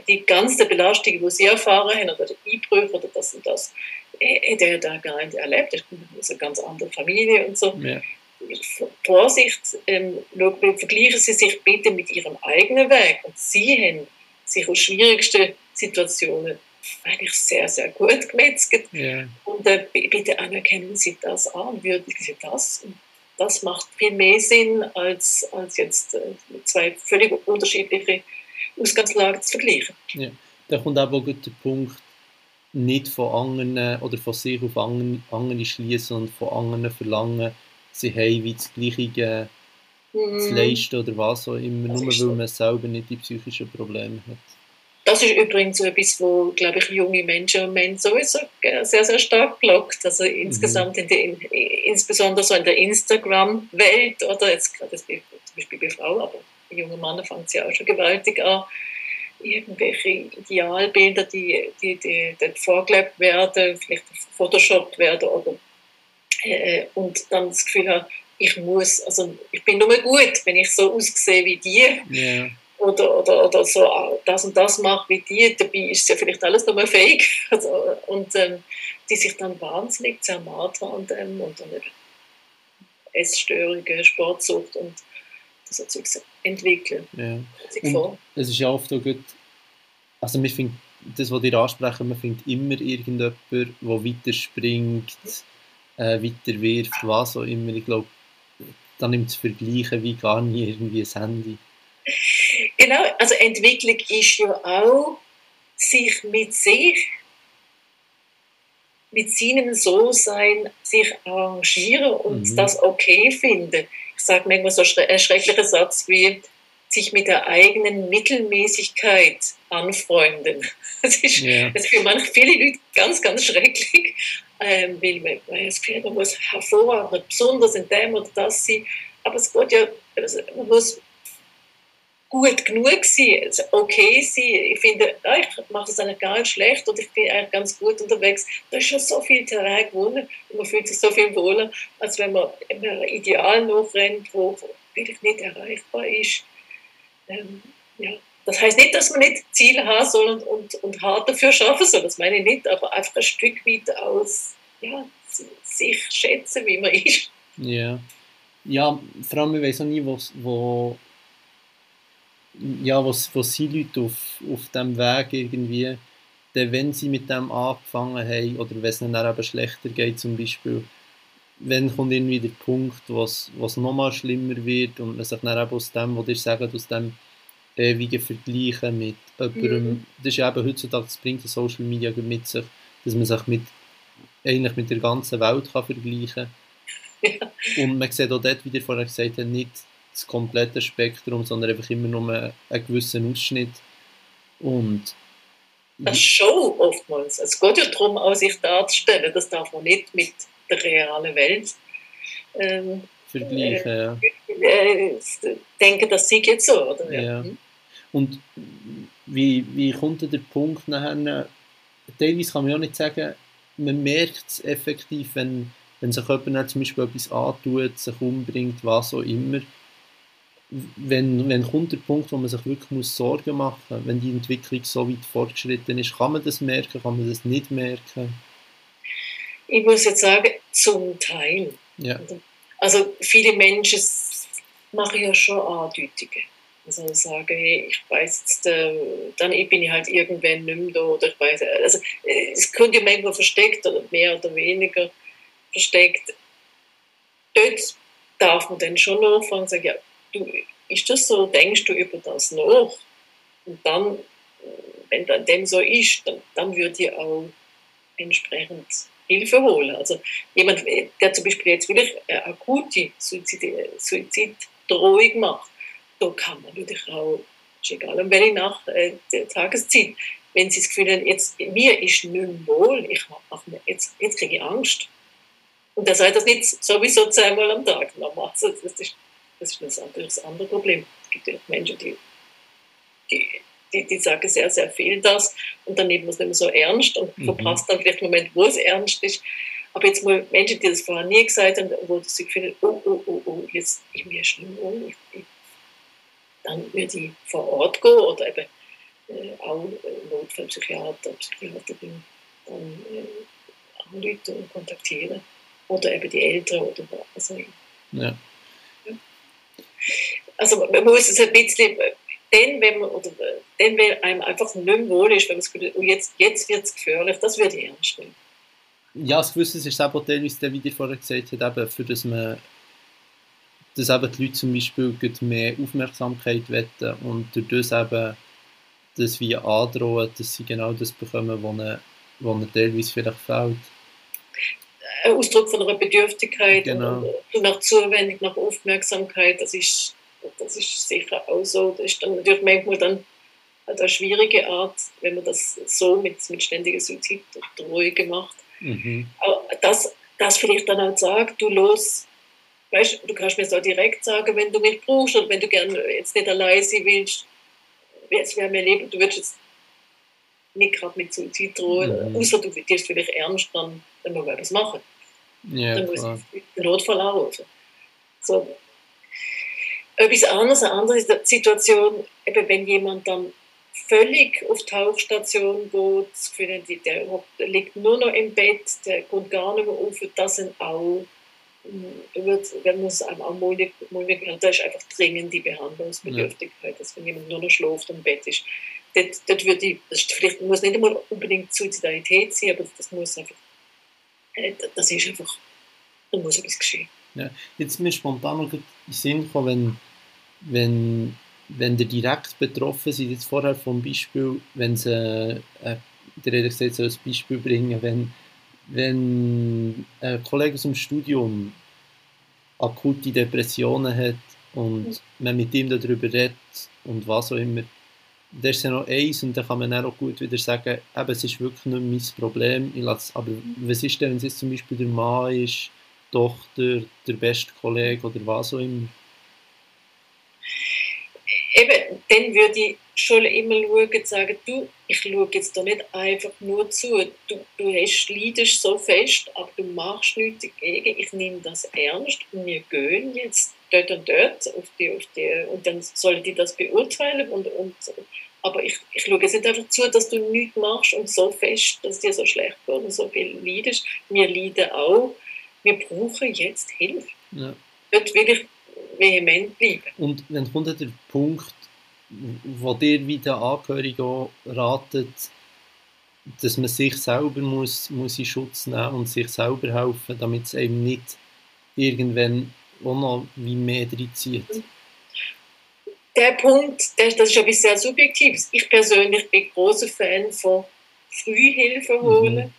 die ganze Belastung, die sie erfahren haben, oder die Einbrüche oder das und das, äh, hat er da gar nicht erlebt. Er kommt aus einer ganz anderen Familie und so. Ja. Vorsicht, ähm, vergleichen Sie sich bitte mit Ihrem eigenen Weg. Und Sie haben sich aus schwierigsten Situationen eigentlich sehr, sehr gut gemetzelt. Yeah. Und äh, bitte anerkennen Sie das an, würdigen Sie das. Das macht viel mehr Sinn, als, als jetzt äh, zwei völlig unterschiedliche Ausgangslagen zu vergleichen. Ja. Da kommt aber gut der Punkt, nicht von anderen oder von sich auf andere, andere schließen und von anderen verlangen, sie haben wie das Gleiche mm. zu leisten oder was auch immer, nur weil so. man selber nicht die psychischen Probleme hat. Das ist übrigens etwas, wo, glaube ich, junge Menschen im Moment sowieso sehr, sehr stark blockt. Also mhm. insgesamt, in der, in, insbesondere so in der Instagram-Welt oder jetzt gerade zum Beispiel bei Frauen, aber bei jungen Männern fängt es ja auch schon gewaltig an. Irgendwelche Idealbilder, die, die, die, die vorgelebt werden, vielleicht Photoshop werden oder äh, und dann das Gefühl habe, ich muss, also ich bin nur gut, wenn ich so aussehe wie die. Yeah oder, oder, oder so das und das mache wie die, dabei ist ja vielleicht alles nochmal fake. Also, und ähm, die sich dann wahnsinnig zermartern und, ähm, und dann Essstörungen, Sportsucht und das hat sich entwickeln. Ja. Es ist ja oft auch gut, also man findet, das, was ihr ansprechen, man findet immer irgendjemand, der weiter springt, äh, weiter wirft, was auch immer. Ich glaube, dann nimmt es Vergleichen wie gar nie irgendwie ein Handy. Genau, also Entwicklung ist ja auch, sich mit sich, mit seinem So-Sein, sich arrangieren und mhm. das okay finden. Ich sage manchmal so einen schrecklichen Satz wie, sich mit der eigenen Mittelmäßigkeit anfreunden. Das ist, yeah. das ist für manche viele Leute ganz, ganz schrecklich, ähm, weil das Gefühl man muss hervorragend, besonders in dem oder das sein. Aber es geht ja, also man muss gut genug sein, also okay sein. Ich finde, ich mache es eigentlich gar nicht schlecht oder ich bin eigentlich ganz gut unterwegs. Da ist schon so viel Terrain gewonnen und man fühlt sich so viel wohler, als wenn man einem Ideal nachrennt, wo wirklich nicht erreichbar ist. Ähm, ja. Das heißt nicht, dass man nicht Ziele haben soll und, und, und hart dafür schaffen soll, das meine ich nicht, aber einfach ein Stück weit aus ja, sich schätzen, wie man ist. Ja, ja vor allem, ich weiß auch nie, wo, wo ja, was, was sind Leute auf, auf diesem Weg irgendwie, denn wenn sie mit dem angefangen haben, oder wenn es ihnen dann eben schlechter geht zum Beispiel, wenn kommt irgendwie der Punkt, wo es nochmal schlimmer wird und man sich dann eben aus dem, was ihr sagt, aus dem ewigen Vergleichen mit jemandem, mhm. das ist ja eben heutzutage, das bringt Social Media mit sich, dass man sich mit, eigentlich mit der ganzen Welt kann vergleichen kann. Ja. Und man sieht auch dort, wie ihr vorher gesagt habt, nicht das komplette Spektrum, sondern einfach immer nur einen gewissen Ausschnitt. Und das ist schon oftmals. Es geht ja darum, auch sich darzustellen. Das darf man nicht mit der realen Welt ähm, vergleichen. Ja. äh, denken, das sei jetzt so. Oder? Ja. Mhm. Und wie, wie kommt der Punkt nachher? Teilweise kann man ja nicht sagen, man merkt es effektiv, wenn, wenn sich jemand zum Beispiel etwas antut, sich umbringt, was auch immer wenn, wenn kommt der Punkt, wo man sich wirklich muss Sorgen machen muss, wenn die Entwicklung so weit fortgeschritten ist, kann man das merken, kann man das nicht merken? Ich muss jetzt sagen, zum Teil. Ja. Also viele Menschen machen ja schon Andeutungen. Also sagen, hey, ich weiß jetzt, äh, dann bin ich halt irgendwann da oder ich weiß, also es könnte ja manchmal versteckt oder mehr oder weniger versteckt. Dort darf man dann schon nachfragen und sagen, ja, du, ist das so, denkst du über das nach? Und dann, wenn dann dem so ist, dann, dann würde ich auch entsprechend Hilfe holen. Also jemand, der zum Beispiel jetzt wirklich eine akute Suizid, Suiziddrohung macht, da kann man natürlich auch, ist egal um welche Nacht, äh, der Tageszeit, wenn sie das Gefühl haben, jetzt, mir ist nicht mehr wohl, ich mach mir, jetzt, jetzt kriege ich Angst. Und er sagt das nicht sowieso zweimal am Tag. Also das, ist, das ist natürlich das andere Problem. Es gibt ja Menschen, die, die, die, die sagen sehr, sehr viel das und dann nimmt man es nicht mehr so ernst und mhm. verpasst dann vielleicht einen Moment, wo es ernst ist. Aber jetzt mal Menschen, die das vorher nie gesagt haben, wo sie finden, oh, oh, oh, oh, jetzt, ich mir schlimm um, ich, ich, dann würde ich vor Ort gehen oder eben äh, auch äh, Notfallpsychiater, Psychiaterin, dann äh, anrufen und kontaktieren. Oder eben die Eltern oder was auch immer. Ja. Also man muss es ein bisschen, dann, wenn man, oder dann, wenn einem einfach nicht mehr wohl ist, wenn man das Gefühl oh, jetzt, jetzt wird es gefährlich, das würde ich ernst nehmen. Ja, das Gewissen ist eben teilweise, wie ich vorher gesagt habe, eben für das man dass eben die Leute zum Beispiel mehr Aufmerksamkeit wetten und durch das eben das wie androhen, dass sie genau das bekommen, was ihnen, was ihnen teilweise vielleicht fehlt. Ein Ausdruck von einer Bedürftigkeit genau. und nach Zuwendung, nach Aufmerksamkeit, das ist, das ist sicher auch so. Das ist dann natürlich manchmal dann eine schwierige Art, wenn man das so mit, mit ständiger Suiziddrohung macht. Mhm. Aber das, das vielleicht dann auch sagt, du los, weißt, du kannst mir so direkt sagen, wenn du mich brauchst oder wenn du gerne jetzt nicht allein sein willst, jetzt wäre mir Leben, du würdest jetzt nicht gerade mit Suizid drohen, mhm. außer du wirst vielleicht ernst, dann, dann muss man das machen. Ja, dann muss ich den Notfall anrufen. So. Etwas anderes, eine andere Situation, eben wenn jemand dann völlig auf die Tauchstation geht, das Gefühl, der liegt nur noch im Bett, der kommt gar nicht mehr auf, das sind auch wird, wenn man es auch mulmig, mulmig da ist einfach dringend die Behandlungsbedürftigkeit, ja. dass wenn jemand nur noch schläft und im Bett ist. Das, das, würde ich, das vielleicht muss nicht einmal unbedingt Suizidalität sein, aber das muss einfach, äh, das ist einfach, da muss etwas geschehen. Ja, jetzt mir spontan noch in den Sinn gekommen, wenn, wenn, wenn ihr direkt betroffen seid, jetzt vorher vom Beispiel, wenn sie, äh, der Redner gesagt, so ein Beispiel bringen, wenn wenn ein Kollege aus dem Studium akute Depressionen hat und man mit ihm darüber redet und was auch immer, das ist ja noch eins und dann kann man auch gut wieder sagen, eben, es ist wirklich nicht mein Problem, ich lasse, aber was ist denn, wenn es jetzt zum Beispiel der Mann ist, die Tochter, der beste Kollege oder was auch immer? Eben, dann würde ich schon immer schauen und sagen, du, ich schaue jetzt da nicht einfach nur zu, du, du hast, leidest so fest, aber du machst nichts dagegen, ich nehme das ernst und wir gehen jetzt dort und dort auf die, auf die, und dann sollen die das beurteilen und, und aber ich, ich schaue jetzt nicht einfach zu, dass du nichts machst und so fest, dass dir so schlecht geht und so viel leidest. Wir leiden auch. Wir brauchen jetzt Hilfe. Ja. Dort will ich vehement bleiben. Und dann kommt der Punkt, wo dir wie der Angehörige ratet, dass man sich selber muss, muss in Schutz nehmen und sich selber helfen, damit es eben nicht irgendwann auch noch wie mehr reinzieht. Der Punkt, das ist etwas sehr Subjektives. Ich persönlich bin großer Fan von Frühhilfe holen. Mhm.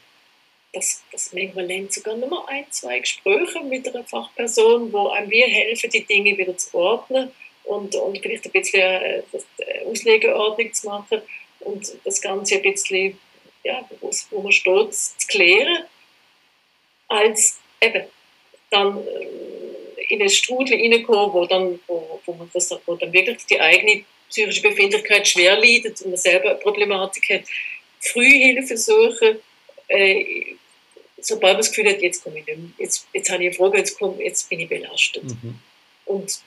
Das, das manchmal nennt sogar nur ein, zwei Gespräche mit einer Fachperson, wo einem wir helfen, die Dinge wieder zu ordnen und, und vielleicht ein bisschen äh, äh, Auslegeordnung zu machen und das Ganze ein bisschen, ja, wo man steht, zu klären, als eben dann äh, in ein Strudel reinkommen, wo dann, wo, wo, man das, wo dann wirklich die eigene psychische Befindlichkeit schwer leidet und man selber eine Problematik hat. Frühhilfe suchen, äh, sobald man das Gefühl hat, jetzt komme ich nicht mehr, jetzt, jetzt habe ich eine Frage, jetzt, komm, jetzt bin ich belastet. Mhm. Und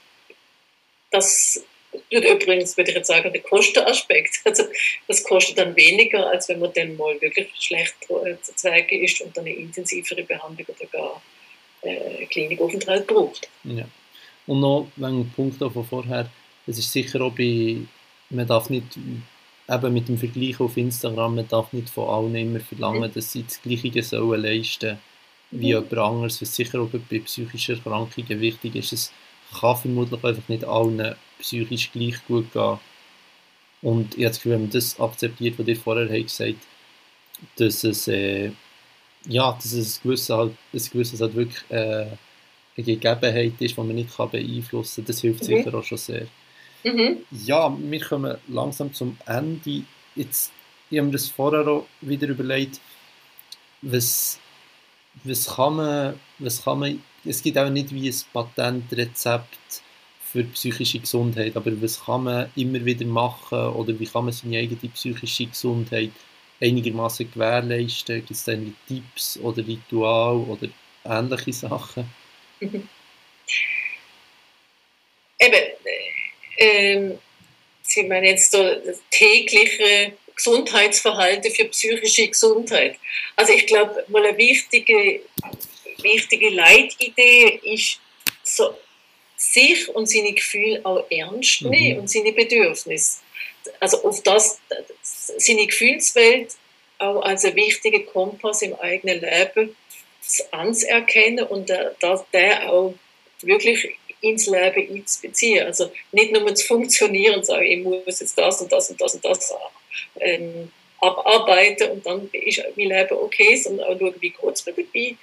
das übrigens, würde ich jetzt sagen, der Kostenaspekt. Also das kostet dann weniger, als wenn man dann mal wirklich schlecht zu zeigen ist und dann eine intensivere Behandlung oder gar äh, Klinikaufenthalt braucht. Ja. Und noch ein Punkt von vorher, es ist sicher auch bei, man darf nicht, eben mit dem Vergleich auf Instagram, man darf nicht von allen immer verlangen, dass sie das Gleiche sollen leisten wie mhm. jemand anderes, was sicher auch bei psychischen Erkrankungen wichtig ist. Es kann vermutlich einfach nicht allen psychisch gleich gut gehen. Und ich habe das Gefühl, wenn man das akzeptiert, was ihr vorher habt gesagt dass es, äh, ja, dass es ein gewisses halt, ein gewisses halt wirklich äh, eine Gegebenheit ist, die man nicht kann beeinflussen kann, das hilft mhm. sicher auch schon sehr. Mhm. Ja, wir kommen langsam zum Ende. Jetzt, ich habe mir das vorher auch wieder überlegt, was, was, kann man, was kann man, es gibt auch nicht wie ein Patentrezept für psychische Gesundheit, aber was kann man immer wieder machen oder wie kann man seine eigene psychische Gesundheit einigermaßen gewährleisten? Gibt es da Tipps oder Ritual oder ähnliche Sachen? Eben, ähm, Sie meinen jetzt so das tägliche Gesundheitsverhalten für psychische Gesundheit. Also ich glaube, mal eine wichtige, wichtige Leitidee ist, so sich und seine Gefühle auch ernst nehmen mhm. und seine Bedürfnisse. Also auf das, seine Gefühlswelt auch als ein wichtiger Kompass im eigenen Leben anzuerkennen und der, der auch wirklich ins Leben einzubeziehen. Also nicht nur zu funktionieren und sagen, ich muss jetzt das und das und das und das ähm, abarbeiten und dann ist mein Leben okay, sondern auch schauen, wie geht es mir dabei,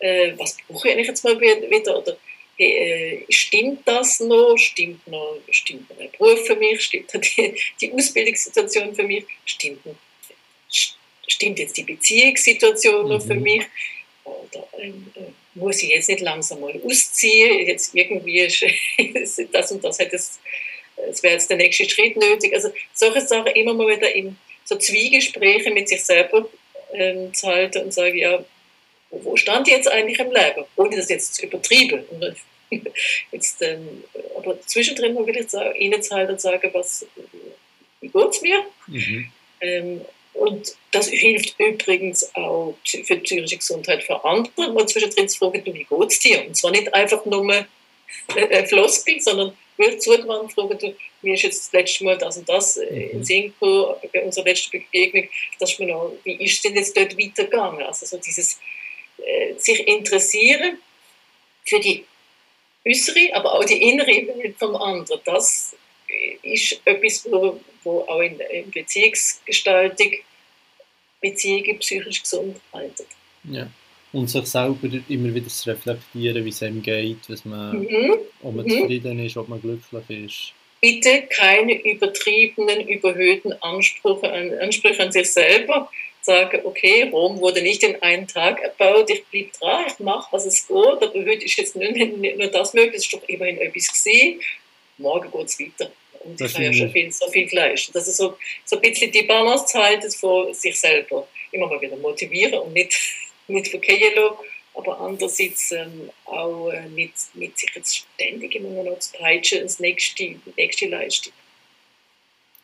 äh, was brauche ich eigentlich jetzt mal wieder oder hey, äh, stimmt das noch, stimmt noch, stimmt der Beruf für mich, stimmt die, die Ausbildungssituation für mich, stimmt, stimmt jetzt die Beziehungssituation noch für mhm. mich oder ähm, äh, muss ich jetzt nicht langsam mal ausziehen, jetzt irgendwie das und das hätte es, es wäre jetzt der nächste Schritt nötig. Also solche Sachen immer mal wieder in so Zwiegespräche mit sich selber ähm, zu halten und sagen, ja, wo stand ich jetzt eigentlich im Leben? Ohne das jetzt zu übertrieben. jetzt, ähm, aber zwischendrin mal wieder sagen, innezuhalten und sagen, was, wie geht es mir? Mhm. Ähm, und das hilft übrigens auch für die psychische Gesundheit für andere, mal zwischendrin zu fragen, wie geht es dir? Und zwar nicht einfach nur ein Floskel, sondern wirklich zugewandt fragen, du, mir ist jetzt das letzte Mal das und das äh, mhm. in Sinn bei unserer letzten Begegnung, dass man auch, wie ist es denn jetzt dort weitergegangen? Also so dieses äh, sich interessieren für die äußere, aber auch die innere Welt vom anderen, das ist etwas, wo, wo auch in, in Beziehungsgestaltung Beziehungen psychisch gesund halten. Ja. Und sich selber immer wieder zu reflektieren, wie es einem geht, was man, mhm. ob man mhm. zufrieden ist, ob man glücklich ist. Bitte keine übertriebenen, überhöhten Ansprüche an, Ansprüche an sich selber. Sagen, okay, Rom wurde nicht in einem Tag erbaut, ich blieb dran, ich mache, was es geht, aber heute ist jetzt nur, nur das möglich, es ist doch immerhin etwas gesehen. Morgen geht es weiter. Und ich habe ja schon viel, so viel Fleisch. Das ist so, so ein bisschen die Balance zu halten von sich selber. Immer mal wieder motivieren und nicht, nicht verkehren lassen, aber andererseits ähm, auch äh, nicht, nicht sich jetzt ständig immer noch zu peitschen ins nächste, die nächste Leistung.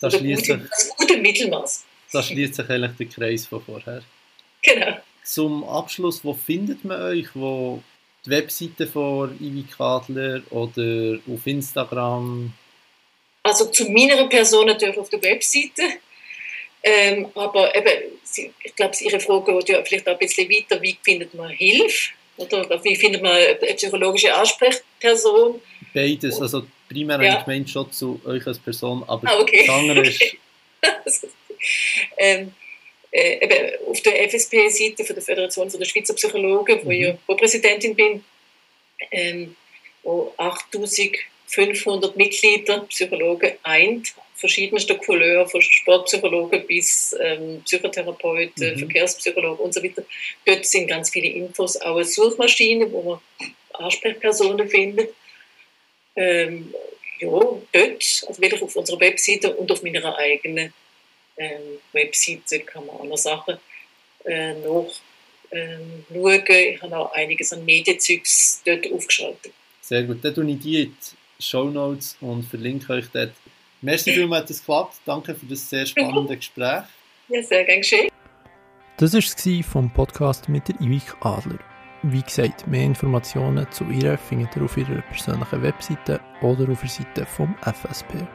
Das, schließt gute, das gute Mittelmaß. Da schließt sich eigentlich der Kreis von vorher. Genau. Zum Abschluss, wo findet man euch? Wo die Webseite von Ivi Kadler oder auf Instagram? Also zu meiner Person natürlich auf der Webseite. Ähm, aber eben, ich glaube, Ihre Frage geht ja vielleicht auch ein bisschen weiter, wie findet man Hilfe? Oder wie findet man eine psychologische Ansprechperson? Beides, also primär ja. ich gemeint schon zu euch als Person, aber ah, okay. das andere ist... ähm, äh, eben auf der FSP-Seite von der Föderation der Schweizer Psychologen, wo mhm. ich Co-Präsidentin bin, ähm, wo 8000 500 Mitglieder, Psychologen eint, verschiedenster Couleur, von Sportpsychologen bis ähm, Psychotherapeuten, mhm. Verkehrspsychologen und so weiter. Dort sind ganz viele Infos, auch eine Suchmaschine, wo man Ansprechpersonen findet. Ähm, ja, dort, also wirklich auf unserer Webseite und auf meiner eigenen ähm, Webseite kann man auch noch Sachen äh, noch ähm, schauen. Ich habe auch einiges an Medienzeugs dort aufgeschaltet. Sehr gut, dann tue ich die Show Notes und verlinke euch dort. Merci vielmals, hat es geklappt. Danke für das sehr spannende Gespräch. Ja, sehr gern geschehen. Das war es vom Podcast mit der Ivik Adler. Wie gesagt, mehr Informationen zu ihr findet ihr auf ihrer persönlichen Webseite oder auf der Seite vom FSP.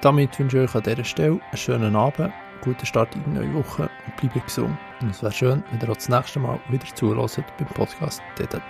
Damit wünsche ich euch an dieser Stelle einen schönen Abend, guten Start in die neue Woche und bleibt gesund. Und es wäre schön, wenn ihr auch das nächste Mal wieder zuhört beim Podcast Tete.